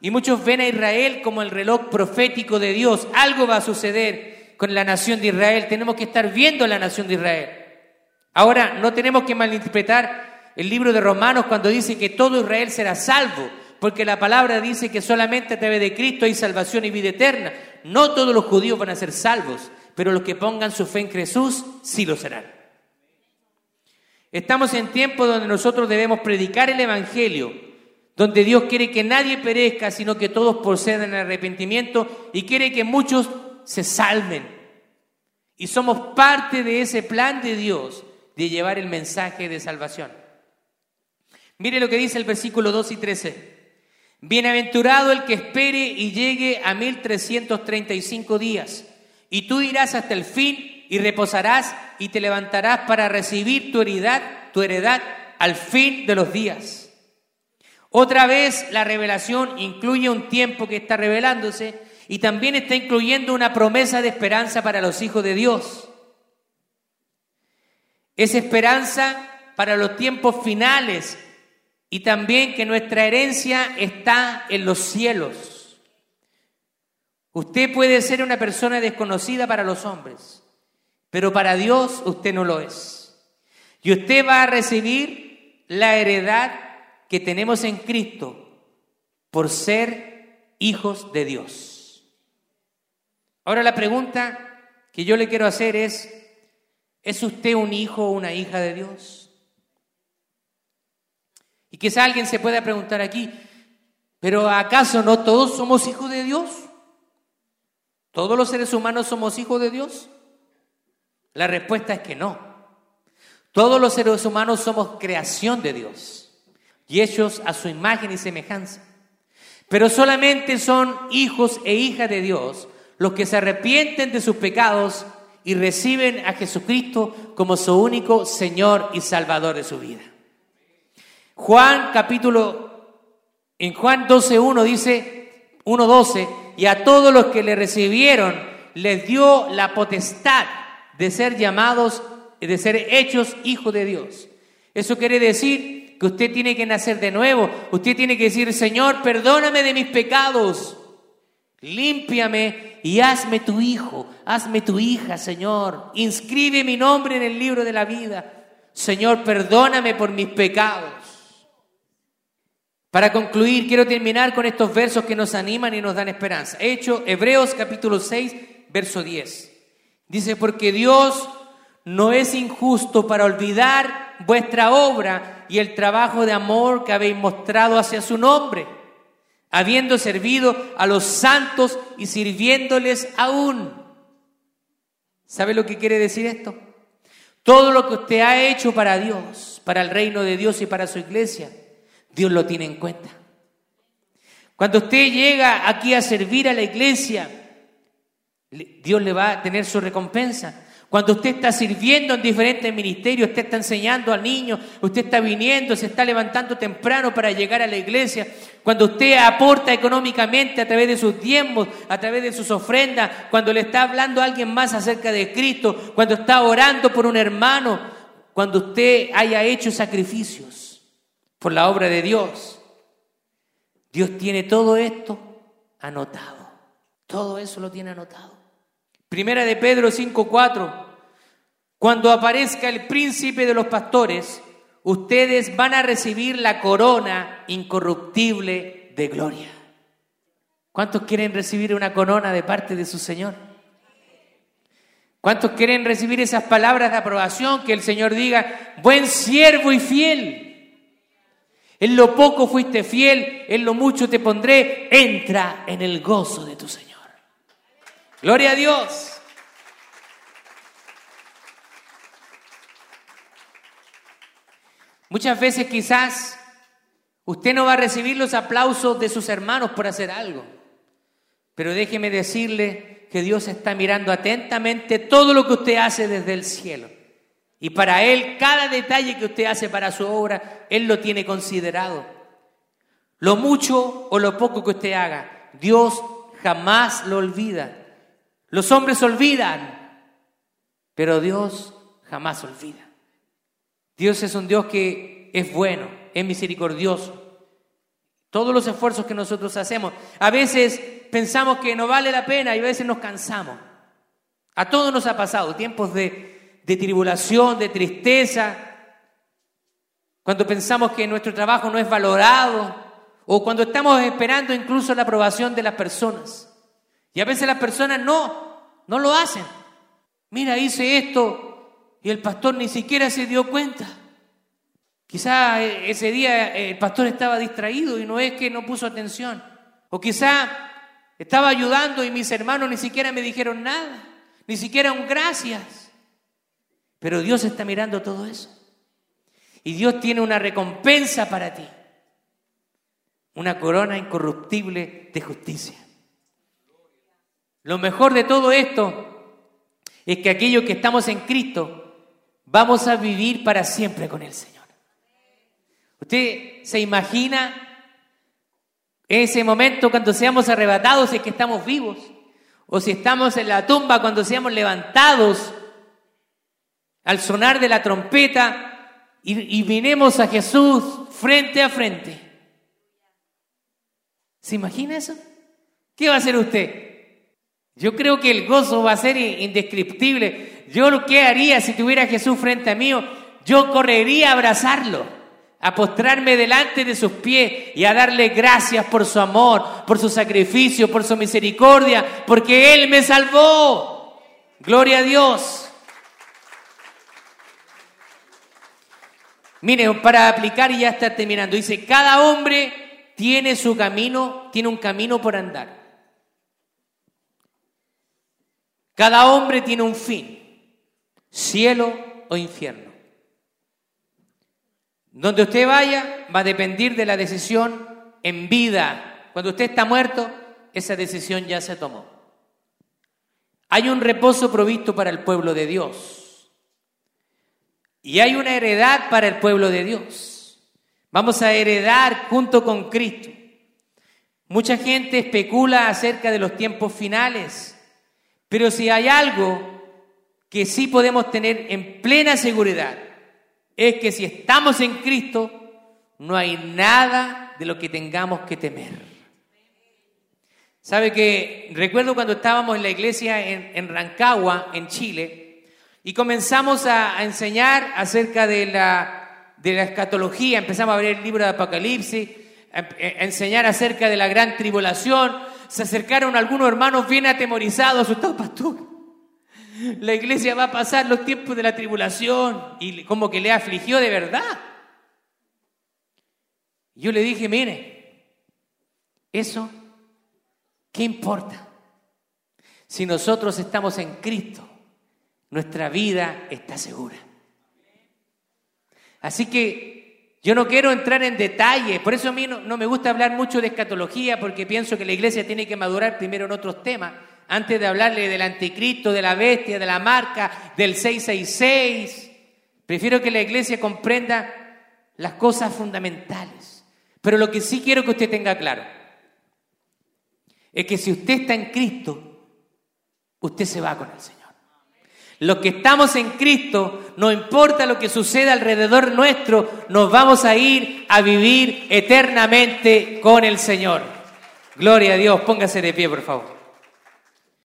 Y muchos ven a Israel como el reloj profético de Dios. Algo va a suceder con la nación de Israel. Tenemos que estar viendo la nación de Israel. Ahora, no tenemos que malinterpretar el libro de Romanos cuando dice que todo Israel será salvo, porque la palabra dice que solamente a través de Cristo hay salvación y vida eterna. No todos los judíos van a ser salvos, pero los que pongan su fe en Jesús sí lo serán. Estamos en tiempo donde nosotros debemos predicar el Evangelio, donde Dios quiere que nadie perezca, sino que todos procedan al arrepentimiento y quiere que muchos se salven. Y somos parte de ese plan de Dios de llevar el mensaje de salvación. Mire lo que dice el versículo 2 y 13. Bienaventurado el que espere y llegue a 1335 días, y tú irás hasta el fin y reposarás y te levantarás para recibir tu heredad, tu heredad al fin de los días. Otra vez la revelación incluye un tiempo que está revelándose y también está incluyendo una promesa de esperanza para los hijos de Dios. Es esperanza para los tiempos finales y también que nuestra herencia está en los cielos. Usted puede ser una persona desconocida para los hombres, pero para Dios usted no lo es. Y usted va a recibir la heredad que tenemos en Cristo por ser hijos de Dios. Ahora la pregunta que yo le quiero hacer es, ¿Es usted un hijo o una hija de Dios? Y quizá alguien se pueda preguntar aquí, ¿pero acaso no todos somos hijos de Dios? ¿Todos los seres humanos somos hijos de Dios? La respuesta es que no. Todos los seres humanos somos creación de Dios y hechos a su imagen y semejanza. Pero solamente son hijos e hijas de Dios los que se arrepienten de sus pecados y reciben a Jesucristo como su único Señor y Salvador de su vida. Juan capítulo, en Juan 12.1 dice, 1.12, y a todos los que le recibieron les dio la potestad de ser llamados, de ser hechos hijos de Dios. Eso quiere decir que usted tiene que nacer de nuevo. Usted tiene que decir, Señor, perdóname de mis pecados. Límpiame y hazme tu hijo, hazme tu hija, Señor. Inscribe mi nombre en el libro de la vida. Señor, perdóname por mis pecados. Para concluir, quiero terminar con estos versos que nos animan y nos dan esperanza. Hecho, Hebreos capítulo 6, verso 10. Dice, porque Dios no es injusto para olvidar vuestra obra y el trabajo de amor que habéis mostrado hacia su nombre habiendo servido a los santos y sirviéndoles aún. ¿Sabe lo que quiere decir esto? Todo lo que usted ha hecho para Dios, para el reino de Dios y para su iglesia, Dios lo tiene en cuenta. Cuando usted llega aquí a servir a la iglesia, Dios le va a tener su recompensa. Cuando usted está sirviendo en diferentes ministerios, usted está enseñando al niño, usted está viniendo, se está levantando temprano para llegar a la iglesia, cuando usted aporta económicamente a través de sus diezmos, a través de sus ofrendas, cuando le está hablando a alguien más acerca de Cristo, cuando está orando por un hermano, cuando usted haya hecho sacrificios por la obra de Dios, Dios tiene todo esto anotado. Todo eso lo tiene anotado. Primera de Pedro 5:4. Cuando aparezca el príncipe de los pastores, ustedes van a recibir la corona incorruptible de gloria. ¿Cuántos quieren recibir una corona de parte de su Señor? ¿Cuántos quieren recibir esas palabras de aprobación que el Señor diga, buen siervo y fiel? En lo poco fuiste fiel, en lo mucho te pondré, entra en el gozo de tu Señor. Gloria a Dios. Muchas veces quizás usted no va a recibir los aplausos de sus hermanos por hacer algo, pero déjeme decirle que Dios está mirando atentamente todo lo que usted hace desde el cielo. Y para Él, cada detalle que usted hace para su obra, Él lo tiene considerado. Lo mucho o lo poco que usted haga, Dios jamás lo olvida. Los hombres olvidan, pero Dios jamás olvida. Dios es un Dios que es bueno, es misericordioso. Todos los esfuerzos que nosotros hacemos, a veces pensamos que no vale la pena y a veces nos cansamos. A todos nos ha pasado tiempos de, de tribulación, de tristeza, cuando pensamos que nuestro trabajo no es valorado o cuando estamos esperando incluso la aprobación de las personas. Y a veces las personas no, no lo hacen. Mira, hice esto y el pastor ni siquiera se dio cuenta. Quizá eh, ese día eh, el pastor estaba distraído y no es que no puso atención. O quizá estaba ayudando y mis hermanos ni siquiera me dijeron nada, ni siquiera un gracias. Pero Dios está mirando todo eso. Y Dios tiene una recompensa para ti. Una corona incorruptible de justicia. Lo mejor de todo esto es que aquellos que estamos en Cristo vamos a vivir para siempre con el Señor. ¿Usted se imagina ese momento cuando seamos arrebatados y que estamos vivos? O si estamos en la tumba cuando seamos levantados al sonar de la trompeta y, y vinemos a Jesús frente a frente. ¿Se imagina eso? ¿Qué va a hacer usted? Yo creo que el gozo va a ser indescriptible. Yo lo que haría si tuviera Jesús frente a mí, yo correría a abrazarlo, a postrarme delante de sus pies y a darle gracias por su amor, por su sacrificio, por su misericordia, porque Él me salvó. Gloria a Dios. Mire, para aplicar y ya está terminando, dice, cada hombre tiene su camino, tiene un camino por andar. Cada hombre tiene un fin, cielo o infierno. Donde usted vaya va a depender de la decisión en vida. Cuando usted está muerto, esa decisión ya se tomó. Hay un reposo provisto para el pueblo de Dios. Y hay una heredad para el pueblo de Dios. Vamos a heredar junto con Cristo. Mucha gente especula acerca de los tiempos finales Pero si hay algo que sí podemos tener en plena seguridad, es que si estamos en Cristo, no hay nada de lo que tengamos que temer. Sabe que recuerdo cuando estábamos en la iglesia en, Rancagua, en Chile, y comenzamos a, enseñar acerca de la, de la escatología, empezamos a abrir el libro de Apocalipsis, a, enseñar acerca de la gran tribulación, se acercaron algunos hermanos bien atemorizados, asustados, pastor. La iglesia va a pasar los tiempos de la tribulación y como que le afligió de verdad. Yo le dije, mire, eso ¿Qué importa? Si nosotros estamos en Cristo, nuestra vida está segura. Así que yo no quiero entrar en detalles, por eso a mí no, me gusta hablar mucho de escatología, porque pienso que la iglesia tiene que madurar primero en otros temas, antes de hablarle del anticristo, de la bestia, de la marca, del 666. Prefiero que la iglesia comprenda las cosas fundamentales. Pero lo que sí quiero que usted tenga claro, es que si usted está en Cristo, usted se va con el Señor. Los que estamos en Cristo, no importa lo que suceda alrededor nuestro, nos vamos a ir a vivir eternamente con el Señor. Gloria a Dios, póngase de pie, por favor.